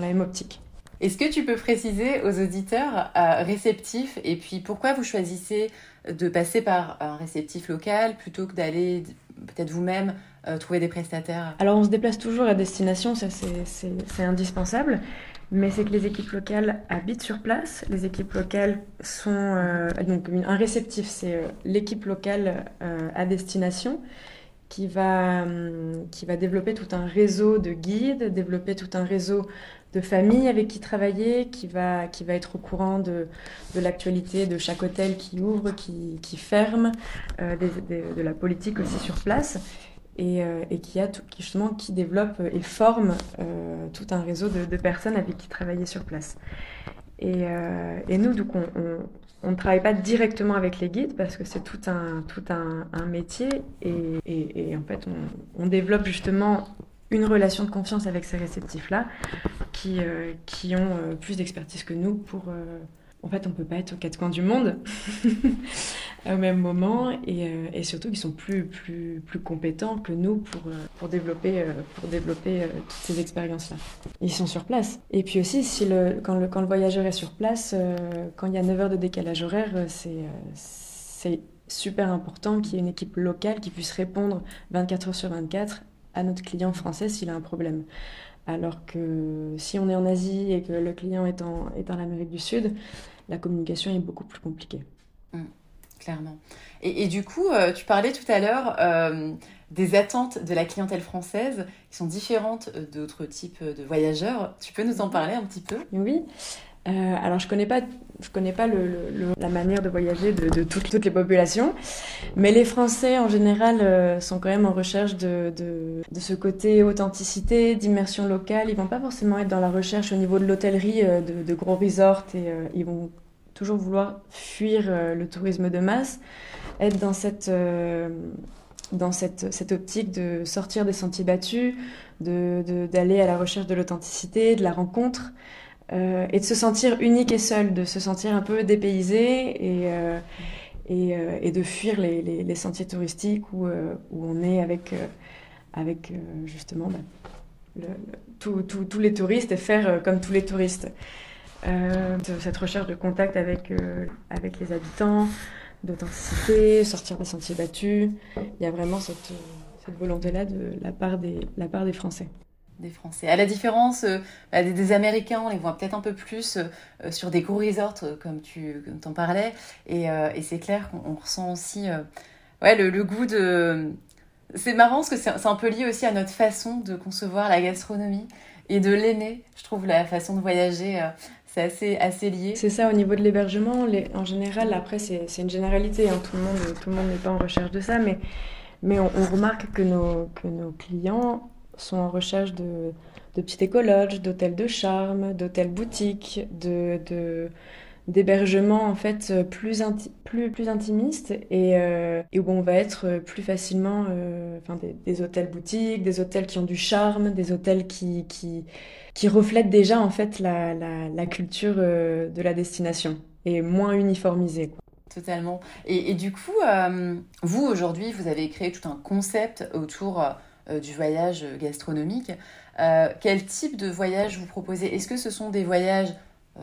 la même optique. Est-ce que tu peux préciser aux auditeurs euh, réceptifs et puis pourquoi vous choisissez de passer par un réceptif local plutôt que d'aller peut-être vous-même euh, trouver des prestataires? Alors on se déplace toujours à destination, ça c'est indispensable. Mais c'est que les équipes locales habitent sur place. Les équipes locales sont euh, donc un réceptif, c'est l'équipe locale à destination qui va, hum, qui va développer tout un réseau de guides, développer tout un réseau de familles avec qui travailler, qui va, qui va être au courant de, de l'actualité de chaque hôtel qui ouvre, qui, qui ferme, euh, de la politique aussi sur place, et, euh, et qui, a tout, qui, justement qui développe et forme euh, tout un réseau de, personnes avec qui travailler sur place. Et, et nous, donc, on, on, ne travaille pas directement avec les guides parce que c'est tout un, tout un, métier et, et, en fait on développe justement une relation de confiance avec ces réceptifs-là qui, euh, qui ont euh, plus d'expertise que nous pour... Euh, en fait, on peut pas être aux quatre coins du monde au même moment et, et, surtout qu'ils sont plus, plus, plus compétents que nous pour, pour développer, pour développer toutes ces expériences-là. Ils sont sur place. Et puis aussi, si le, quand, le, quand le voyageur est sur place, quand il y a 9 heures de décalage horaire, c'est super important qu'il y ait une équipe locale qui puisse répondre 24 heures sur 24 à notre client français s'il a un problème. Alors que si on est en Asie et que le client est en, est en Amérique du Sud, la communication est beaucoup plus compliquée. Mmh, clairement. Et, du coup, euh, tu parlais tout à l'heure euh, des attentes de la clientèle française qui sont différentes d'autres types de voyageurs. Tu peux nous en parler un petit peu? Oui. Euh, alors je connais pas, je connais pas la manière de voyager de, toutes, les populations, mais les Français en général euh, sont quand même en recherche de, de, de ce côté authenticité, d'immersion locale. Ils vont pas forcément être dans la recherche au niveau de l'hôtellerie euh, de, gros resorts et ils vont toujours vouloir fuir le tourisme de masse, être dans cette dans cette, cette, optique de sortir des sentiers battus, d'aller à la recherche de l'authenticité, de la rencontre. Euh, et de se sentir unique et seul, de se sentir un peu dépaysé et, euh, euh, de fuir les, sentiers touristiques où, on est avec, justement bah, tous les touristes et faire comme tous les touristes. cette recherche de contact avec, les habitants, d'authenticité, sortir des sentiers battus, il y a vraiment cette, volonté-là de la part des Français des Français. À la différence euh, bah, des, Américains, on les voit peut-être un peu plus euh, sur des gros resorts, euh, comme tu t'en parlais. Et, c'est clair qu'on ressent aussi ouais, le, goût de... C'est marrant parce que c'est un peu lié aussi à notre façon de concevoir la gastronomie et de l'aimer. Je trouve la façon de voyager, c'est assez, assez lié. C'est ça, au niveau de l'hébergement, en général, après, c'est une généralité. Hein. Tout le monde tout le monde n'est pas en recherche de ça, mais, mais on, on remarque que nos, que nos clients sont en recherche de, de petits écologes, d'hôtels de charme, d'hôtels boutiques, de, d'hébergements en fait plus, plus, plus intimistes et, euh, et, où on va être plus facilement euh, enfin, des, hôtels boutiques, des hôtels qui ont du charme, des hôtels qui, qui, qui reflètent déjà en fait la, la, la culture euh, de la destination et moins uniformisée. Totalement. Et, du coup, vous aujourd'hui, vous avez créé tout un concept autour du voyage gastronomique. Euh, quel type de voyage vous proposez? Est-ce que ce sont des voyages euh,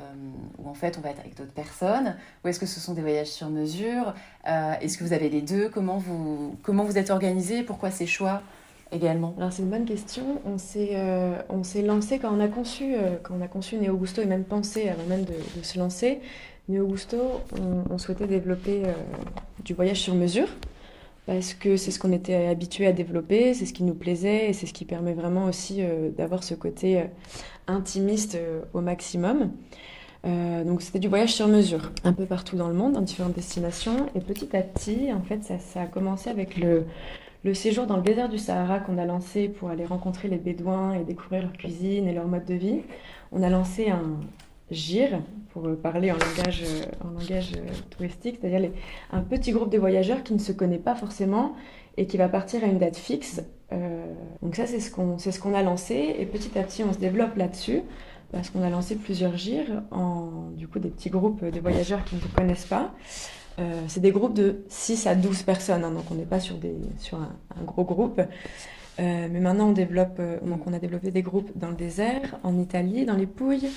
où en fait on va être avec d'autres personnes? Ou est-ce que ce sont des voyages sur mesure? Est-ce que vous avez les deux? Comment vous, comment vous êtes organisé? Pourquoi ces choix également? C'est une bonne question. On s'est lancé quand on a conçu quand on a conçu Neo Gusto et même pensé avant même de, se lancer. Neo Gusto, on souhaitait développer du voyage sur mesure parce que c'est ce qu'on était habitué à développer, c'est ce qui nous plaisait et c'est ce qui permet vraiment aussi euh, d'avoir ce côté euh, intimiste euh, au maximum. donc c'était du voyage sur mesure, un peu partout dans le monde, dans différentes destinations. Et petit à petit, en fait, ça, a commencé avec le, séjour dans le désert du Sahara qu'on a lancé pour aller rencontrer les Bédouins et découvrir leur cuisine et leur mode de vie. On a lancé un, GIR, pour parler en langage, euh, en langage euh, touristique, c'est-à-dire un petit groupe de voyageurs qui ne se connaît pas forcément et qui va partir à une date fixe. Euh, donc ça, c'est ce qu'on ce qu'on a lancé et petit à petit, on se développe là-dessus parce qu'on a lancé plusieurs GIR en du coup des petits groupes de voyageurs qui ne se connaissent pas. c'est des groupes de 6 à 12 personnes, hein, donc on n'est pas sur, des, sur un, gros groupe. mais maintenant, on, développe, donc on a développé des groupes dans le désert, en Italie, dans les Pouilles,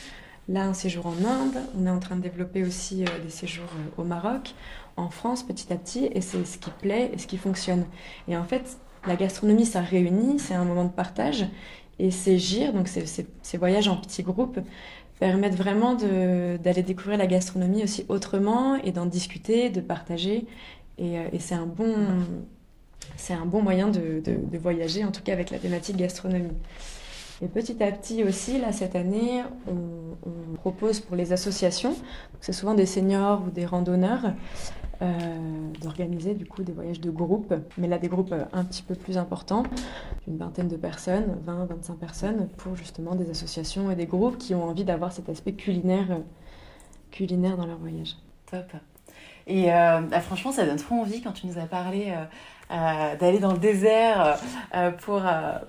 Là, un séjour en Inde. On est en train de développer aussi euh, des séjours euh, au Maroc, en France, petit à petit. Et c'est ce qui plaît et ce qui fonctionne. Et en fait, la gastronomie, ça réunit, c'est un moment de partage. Et ces gires, donc ces, voyages en petits groupes, permettent vraiment d'aller découvrir la gastronomie aussi autrement et d'en discuter, de partager. Et, euh, c'est un bon, c'est un bon moyen de, de, voyager, en tout cas avec la thématique gastronomie. Et petit à petit aussi, là, cette année, on, propose pour les associations, c'est souvent des seniors ou des randonneurs, euh, d'organiser du coup des voyages de groupe, mais là des groupes un petit peu plus importants, une vingtaine de personnes, 20, 25 personnes, pour justement des associations et des groupes qui ont envie d'avoir cet aspect culinaire, culinaire dans leur voyage. Top. Et euh, bah, franchement, ça donne trop envie quand tu nous as parlé euh, d'aller dans le désert pour,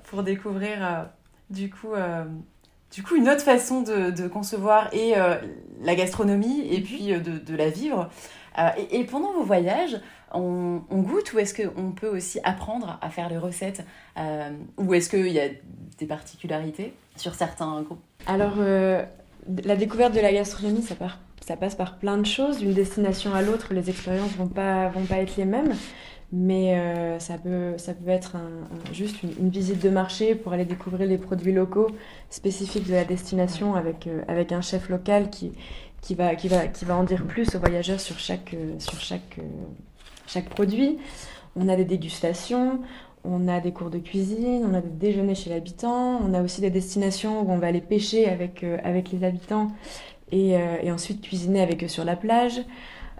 pour découvrir du coup, euh, du coup une autre façon de, concevoir et euh, la gastronomie et mhm. puis euh, de, la vivre. Et, pendant vos voyages, on, goûte ou est-ce qu'on peut aussi apprendre à faire les recettes Ou est-ce qu'il y a des particularités sur certains groupes? Alors, la découverte de la gastronomie, ça, ça passe par plein de choses. D'une destination à l'autre, les expériences vont pas, vont pas être les mêmes mais euh, ça, peut, ça peut être un, juste une, visite de marché pour aller découvrir les produits locaux spécifiques de la destination avec, euh, avec un chef local qui, qui, va, qui, va, qui va en dire plus aux voyageurs sur chaque, euh, sur chaque, chaque produit. On a des dégustations, on a des cours de cuisine, on a des déjeuners chez l'habitant, on a aussi des destinations où on va aller pêcher avec, avec les habitants et, ensuite cuisiner avec eux sur la plage.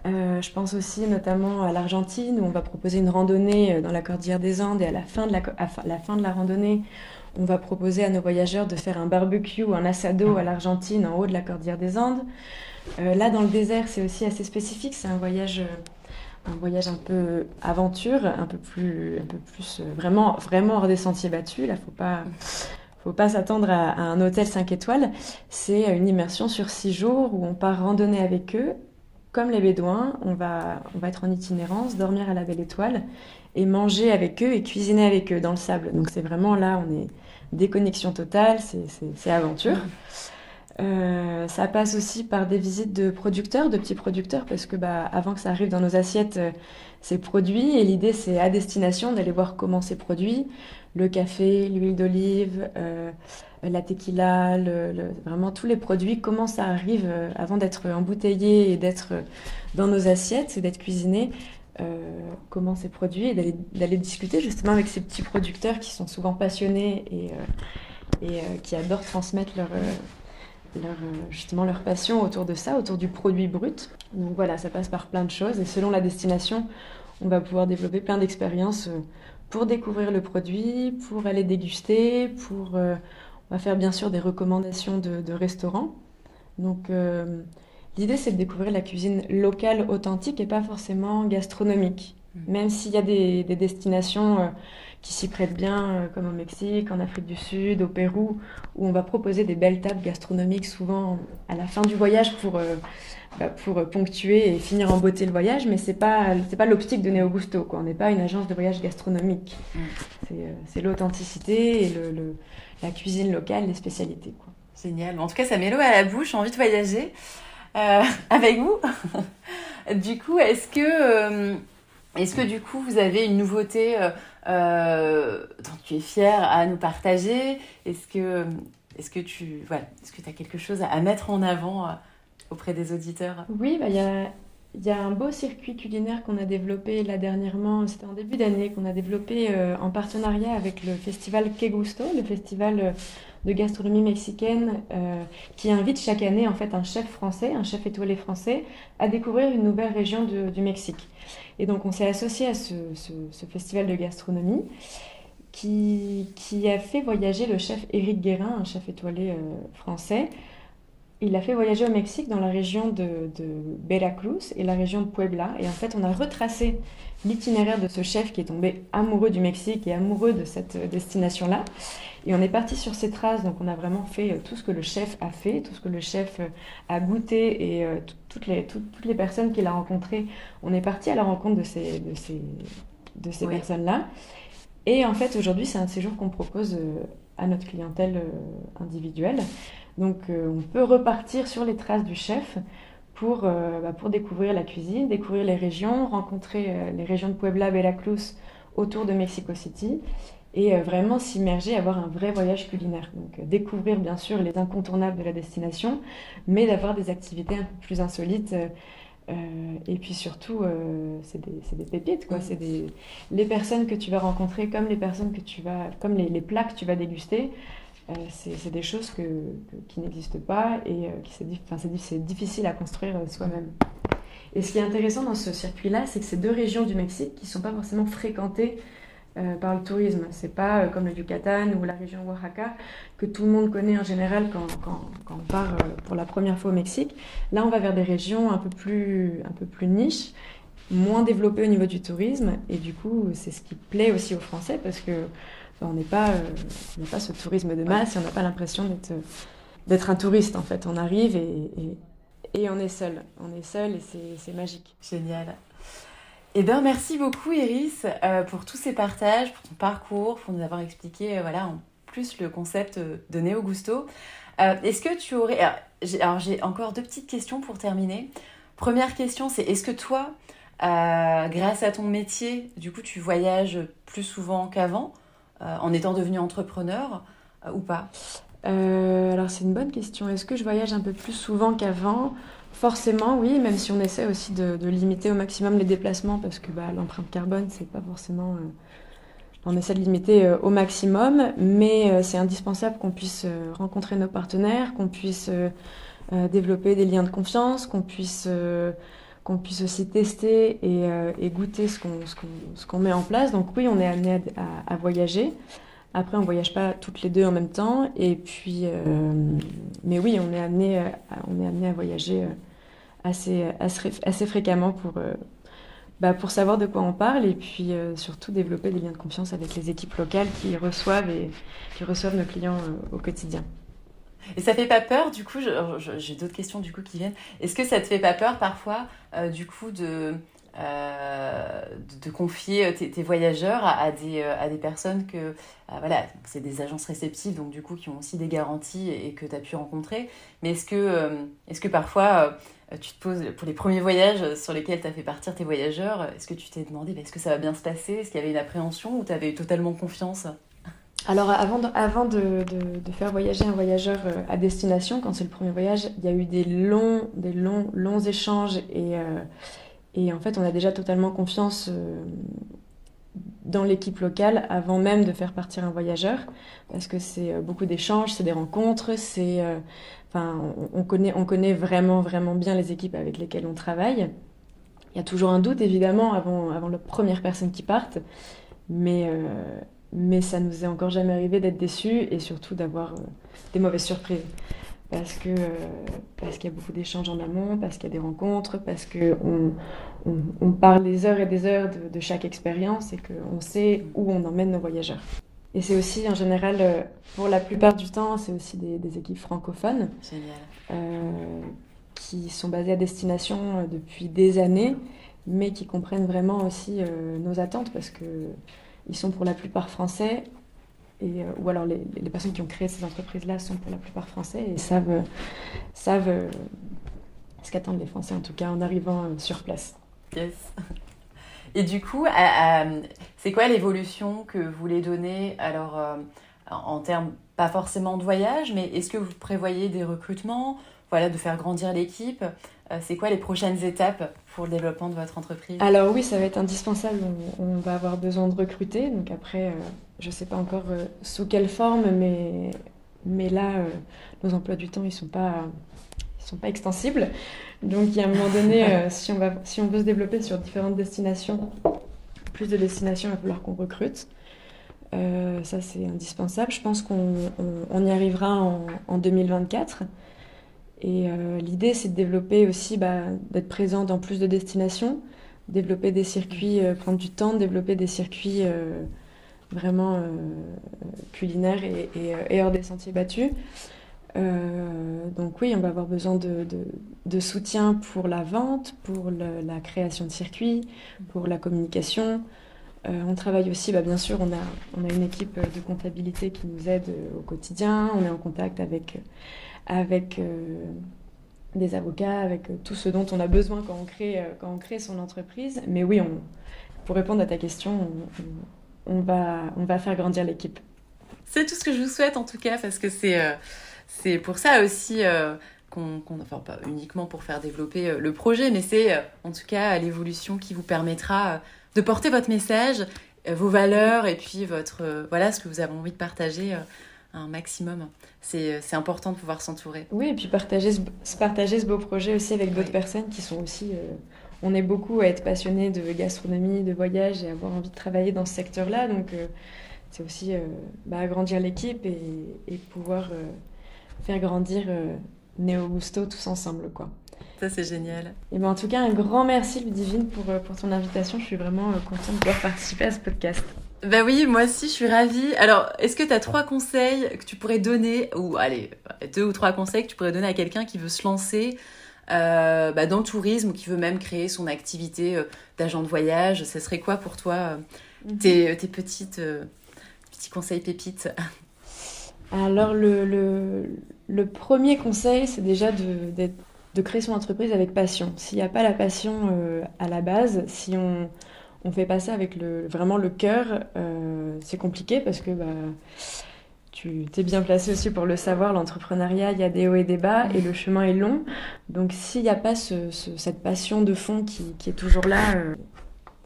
Je pense aussi notamment à l'Argentine où on va proposer une randonnée dans la cordillère des Andes et à la fin de la, fin de la randonnée, on va proposer à nos voyageurs de faire un barbecue ou un assado à l'Argentine en haut de la cordillère des Andes. là, dans le désert, c'est aussi assez spécifique. C'est un voyage un voyage un peu aventure, un peu plus, un peu plus euh, vraiment, vraiment hors des sentiers battus. Là, faut pas, faut pas s'attendre à, un hôtel 5 étoiles. C'est une immersion sur 6 jours où on part randonner avec eux, comme les Bédouins. On va, on va être en itinérance, dormir à la Belle Étoile et manger avec eux et cuisiner avec eux dans le sable. Donc c'est vraiment là, on est déconnexion totale, c'est aventure. Euh, ça passe aussi par des visites de producteurs, de petits producteurs, parce que bah, avant que ça arrive dans nos assiettes, euh, c'est produit. Et l'idée, c'est à destination d'aller voir comment c'est produit. Le café, l'huile d'olive, euh, la tequila, vraiment tous les produits, comment ça arrive avant d'être embouteillé et d'être dans nos assiettes et d'être cuisiné. comment c'est produit et d'aller discuter justement avec ces petits producteurs qui sont souvent passionnés et, et qui adorent transmettre leur, leur, euh, justement leur passion autour de ça, autour du produit brut. Donc voilà, ça passe par plein de choses et selon la destination, on va pouvoir développer plein d'expériences euh, pour découvrir le produit, pour aller déguster, pour... Euh, on va faire bien sûr des recommandations de, restaurants. Donc l'idée c'est de découvrir la cuisine locale, authentique et pas forcément gastronomique. Mmh. Même s'il y a des, destinations qui s'y prêtent bien, euh, comme au Mexique, en Afrique du Sud, au Pérou, où on va proposer des belles tables gastronomiques souvent à la fin du voyage pour, euh, bah, pour ponctuer et finir en beauté le voyage, mais c'est pas c'est pas l'optique de Neo Gusto, quoi. On n'est pas une agence de voyage gastronomique. Mm. Euh, c'est l'authenticité et le, la cuisine locale, les spécialités, quoi. Génial. En tout cas, ça met l'eau à la bouche, envie de voyager avec vous. du coup, est-ce que est-ce que du coup vous avez une nouveauté euh, tu es fière à nous partager Est-ce que, est que tu voilà, est-ce que as quelque chose à, mettre en avant euh, auprès des auditeurs? Oui, bah, il y, a, y, a, un beau circuit culinaire qu'on a développé là dernièrement, c'était en début d'année, qu'on a développé euh, en partenariat avec le festival Que Gusto, le festival de gastronomie mexicaine qui invite chaque année en fait un chef français, un chef étoilé français, à découvrir une nouvelle région du Mexique. Et donc on s'est associé à ce, festival de gastronomie qui, qui, a fait voyager le chef Éric Guérin, un chef étoilé euh, français. Il a fait voyager au Mexique dans la région de, de, Veracruz et la région de Puebla. Et en fait, on a retracé l'itinéraire de ce chef qui est tombé amoureux du Mexique et amoureux de cette destination-là. Et on est parti sur ces traces, donc on a vraiment fait euh, tout ce que le chef a fait, tout ce que le chef euh, a goûté et euh, toutes, les, toutes, les personnes qu'il a rencontrées. On est parti à la rencontre de ces, de ces, de ces personnes-là. Et en fait, aujourd'hui, c'est un séjour qu'on propose à notre clientèle individuelle. Donc, on peut repartir sur les traces du chef pour, bah, pour découvrir la cuisine, découvrir les régions, rencontrer les régions de Puebla, Veracruz autour de Mexico City et euh, vraiment s'immerger, avoir un vrai voyage culinaire. Donc euh, découvrir bien sûr les incontournables de la destination, mais d'avoir des activités un peu plus insolites. Euh, et puis surtout, c'est des, pépites, quoi. C'est des les personnes que tu vas rencontrer, comme les personnes que tu vas, comme les plats que tu vas déguster. C'est des choses qui n'existent pas et qui c'est difficile à construire soi-même. Et ce qui est intéressant dans ce circuit-là, c'est que ces deux régions du Mexique qui ne sont pas forcément fréquentées euh, par le tourisme. C'est pas euh, comme le Yucatan ou la région Oaxaca que tout le monde connaît en général quand, on part euh, pour la première fois au Mexique. Là, on va vers des régions un peu plus, un peu plus niches, moins développées au niveau du tourisme. Et du coup, c'est ce qui plaît aussi aux Français parce que on n'est pas, on pas ce tourisme de masse et on n'a pas l'impression d'être, d'être un touriste en fait. On arrive et, et, et on est seul. On est seul et c'est magique. Génial. Eh bien, merci beaucoup, Iris, euh, pour tous ces partages, pour ton parcours, pour nous avoir expliqué, euh, voilà, en plus le concept euh, de Neo Gusto. est-ce que tu aurais... Alors, j'ai encore deux petites questions pour terminer. Première question, c'est est-ce que toi, grâce à ton métier, du coup, tu voyages plus souvent qu'avant, en étant devenu entrepreneur, ou pas Alors, c'est une bonne question. Est-ce que je voyage un peu plus souvent qu'avant? Forcément, oui, même si on essaie aussi de, limiter au maximum les déplacements, parce que bah, l'empreinte carbone, c'est pas forcément. Euh, on essaie de limiter euh, au maximum, mais euh, c'est indispensable qu'on puisse rencontrer nos partenaires, qu'on puisse développer des liens de confiance, qu'on puisse qu'on puisse aussi tester et, goûter ce qu'on met en place. Donc oui, on est amené à, voyager. Après, on ne voyage pas toutes les deux en même temps. Et puis, mais oui, on est amené, amené à voyager assez, fréquemment pour, bah, pour savoir de quoi on parle et puis euh, surtout développer des liens de confiance avec les équipes locales qui reçoivent, nos clients euh, au quotidien. Et ça fait pas peur, du coup, j'ai d'autres questions du coup qui viennent. Est-ce que ça te fait pas peur parfois, euh, du coup, de, de, confier tes, voyageurs à, des, à des personnes que, voilà, c'est des agences réceptives, donc du coup, qui ont aussi des garanties et, que tu as pu rencontrer. Mais est-ce que, est-ce que parfois euh, tu te poses pour les premiers voyages sur lesquels tu as fait partir tes voyageurs, est-ce que tu t'es demandé bah, est-ce que ça va bien se passer? Est-ce qu'il y avait une appréhension ou tu avais totalement confiance? Alors avant, de, avant de, de, faire voyager un voyageur euh, à destination, quand c'est le premier voyage, il y a eu des longs, des longs, longs échanges et, euh, et en fait on a déjà totalement confiance dans l'équipe locale avant même de faire partir un voyageur parce que c'est beaucoup d'échanges, c'est des rencontres, c'est on, connaît, on connaît vraiment, vraiment bien les équipes avec lesquelles on travaille. Il y a toujours un doute, évidemment, avant, avant la première personne qui parte, mais, euh, mais ça nous est encore jamais arrivé d'être déçus et surtout d'avoir euh, des mauvaises surprises. Parce que euh, parce qu'il y a beaucoup d'échanges en amont, parce qu'il y a des rencontres, parce qu'on on, parle des heures et des heures de, de chaque expérience et qu'on sait où on emmène nos voyageurs. Et c'est aussi, en général, euh, pour la plupart du temps, c'est aussi des, équipes francophones. Qui sont basées à destination depuis des années, mais qui comprennent vraiment aussi nos attentes parce qu'ils sont pour la plupart français. Et, ou alors les, personnes qui ont créé ces entreprises-là sont pour la plupart français et savent, savent ce qu'attendent les Français, en tout cas en arrivant sur place. Yes. Et du coup, c'est quoi l'évolution que vous voulez donner? Alors euh, en termes pas forcément de voyage, mais est-ce que vous prévoyez des recrutements, voilà, de faire grandir l'équipe? euh, C'est quoi les prochaines étapes pour le développement de votre entreprise? Alors oui, ça va être indispensable. On, va avoir besoin de recruter. Donc après, euh, je ne sais pas encore sous quelle forme, mais, mais là, nos emplois du temps, ils ne sont pas sont pas extensibles. Donc, il y a un moment donné, euh, si, on va, si on veut se développer sur différentes destinations, plus de destinations, il va falloir qu'on recrute. Euh, ça, c'est indispensable. Je pense qu'on on, y arrivera en, en 2024. Et euh, l'idée, c'est de développer aussi, bah, d'être présent dans plus de destinations, développer des circuits, prendre du temps, développer des circuits vraiment culinaires et, hors des sentiers battus. Euh, donc oui, on va avoir besoin de, soutien pour la vente, pour la création de circuits, pour la communication. Euh, on travaille aussi, bah, bien sûr, on a une équipe de comptabilité qui nous aide au quotidien. On est en contact avec, avec euh, des avocats, avec tout ce dont on a besoin quand on crée, quand on crée son entreprise. Mais oui, pour répondre à ta question, on, va, on va faire grandir l'équipe. C'est tout ce que je vous souhaite en tout cas, parce que c'est pour ça aussi euh, qu'on, enfin pas uniquement pour faire développer euh, le projet, mais c'est euh, en tout cas l'évolution qui vous permettra de porter votre message, vos valeurs et puis votre voilà ce que vous avez envie de partager un maximum. C'est, important de pouvoir s'entourer. Oui, et puis partager ce, partager ce beau projet aussi avec d'autres personnes qui sont aussi. on est beaucoup à être passionnés de gastronomie, de voyage et avoir envie de travailler dans ce secteur-là. Donc, c'est aussi bah, agrandir l'équipe et, et pouvoir faire grandir euh, Néo Gusto tous ensemble, quoi. Ça, c'est génial. Et ben, en tout cas, un grand merci, Ludivine, pour, euh, pour ton invitation. Je suis vraiment euh, contente de pouvoir participer à ce podcast. Bah oui, moi aussi, je suis ravie. Alors, est-ce que tu as trois conseils que tu pourrais donner, ou allez, deux ou trois conseils que tu pourrais donner à quelqu'un qui veut se lancer bah, dans le tourisme ou qui veut même créer son activité d'agent de voyage? Ce serait quoi pour toi mhm. tes, tes petites, petits conseils pépites? Alors, le, premier conseil, c'est déjà de, de, créer son entreprise avec passion. S'il n'y a pas la passion euh, à la base, si on ne fait pas ça avec le, vraiment le cœur, euh, c'est compliqué parce que bah, tu t'es bien placé aussi pour le savoir, l'entrepreneuriat, il y a des hauts et des bas et le chemin est long. Donc, s'il n'y a pas cette passion de fond qui, est toujours là, euh,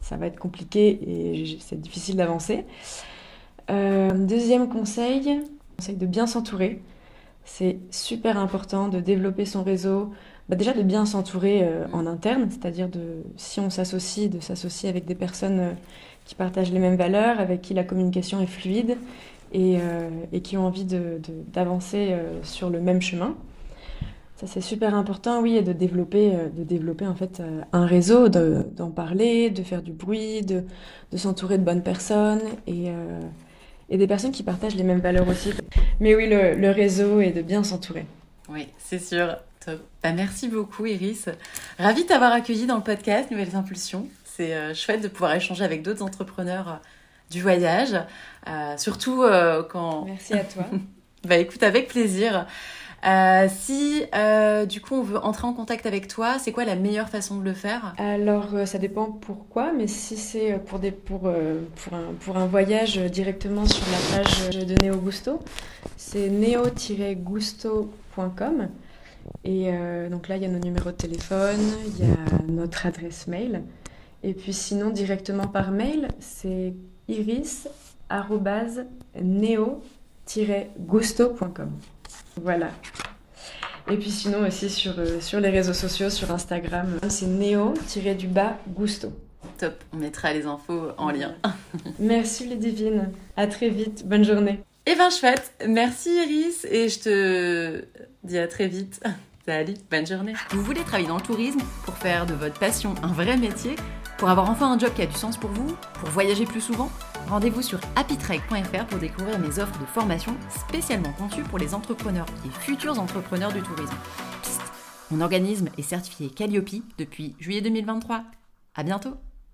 ça va être compliqué et c'est difficile d'avancer. deuxième conseil, conseille de bien s'entourer C'est super important de développer son réseau, bah, déjà de bien s'entourer euh, en interne, c'est-à-dire de si on s'associe, de s'associer avec des personnes euh, qui partagent les mêmes valeurs, avec qui la communication est fluide et, euh, qui ont envie d'avancer sur le même chemin. Ça c'est super important, oui, et de développer, de développer en fait un réseau, d'en parler, de faire du bruit, de, s'entourer de bonnes personnes et, et des personnes qui partagent les mêmes valeurs aussi. Mais oui, le, le réseau et de bien s'entourer. Oui, c'est sûr. Bah, merci beaucoup, Iris. Ravie de t'avoir accueilli dans le podcast Nouvelles Impulsions. C'est euh, chouette de pouvoir échanger avec d'autres entrepreneurs euh, du voyage, euh, surtout quand. Merci à toi. bah écoute, avec plaisir. si du coup on veut entrer en contact avec toi, c'est quoi la meilleure façon de le faire? Alors ça dépend pourquoi, mais si c'est pour, des, pour, pour, un, pour un voyage directement sur la page de Neo Gusto, c'est neo-gusto.com. Et euh, donc là, il y a nos numéros de téléphone, il y a notre adresse mail. Et puis sinon, directement par mail, c'est iris-neo-gusto.com. Voilà. Et puis sinon aussi sur, euh, sur les réseaux sociaux, sur Instagram, c'est neo-du-bas gusto. Top, on mettra les infos en lien. Merci les divines. À très vite. Bonne journée. Eh ben chouette, merci Iris et je te dis à très vite. Salut, bonne journée. Vous voulez travailler dans le tourisme pour faire de votre passion un vrai métier, pour avoir enfin un job qui a du sens pour vous, pour voyager plus souvent? Rendez-vous sur happytrek.fr pour découvrir mes offres de formation spécialement conçues pour les entrepreneurs et futurs entrepreneurs du tourisme. mon organisme est certifié Calliope depuis juillet 2023. À bientôt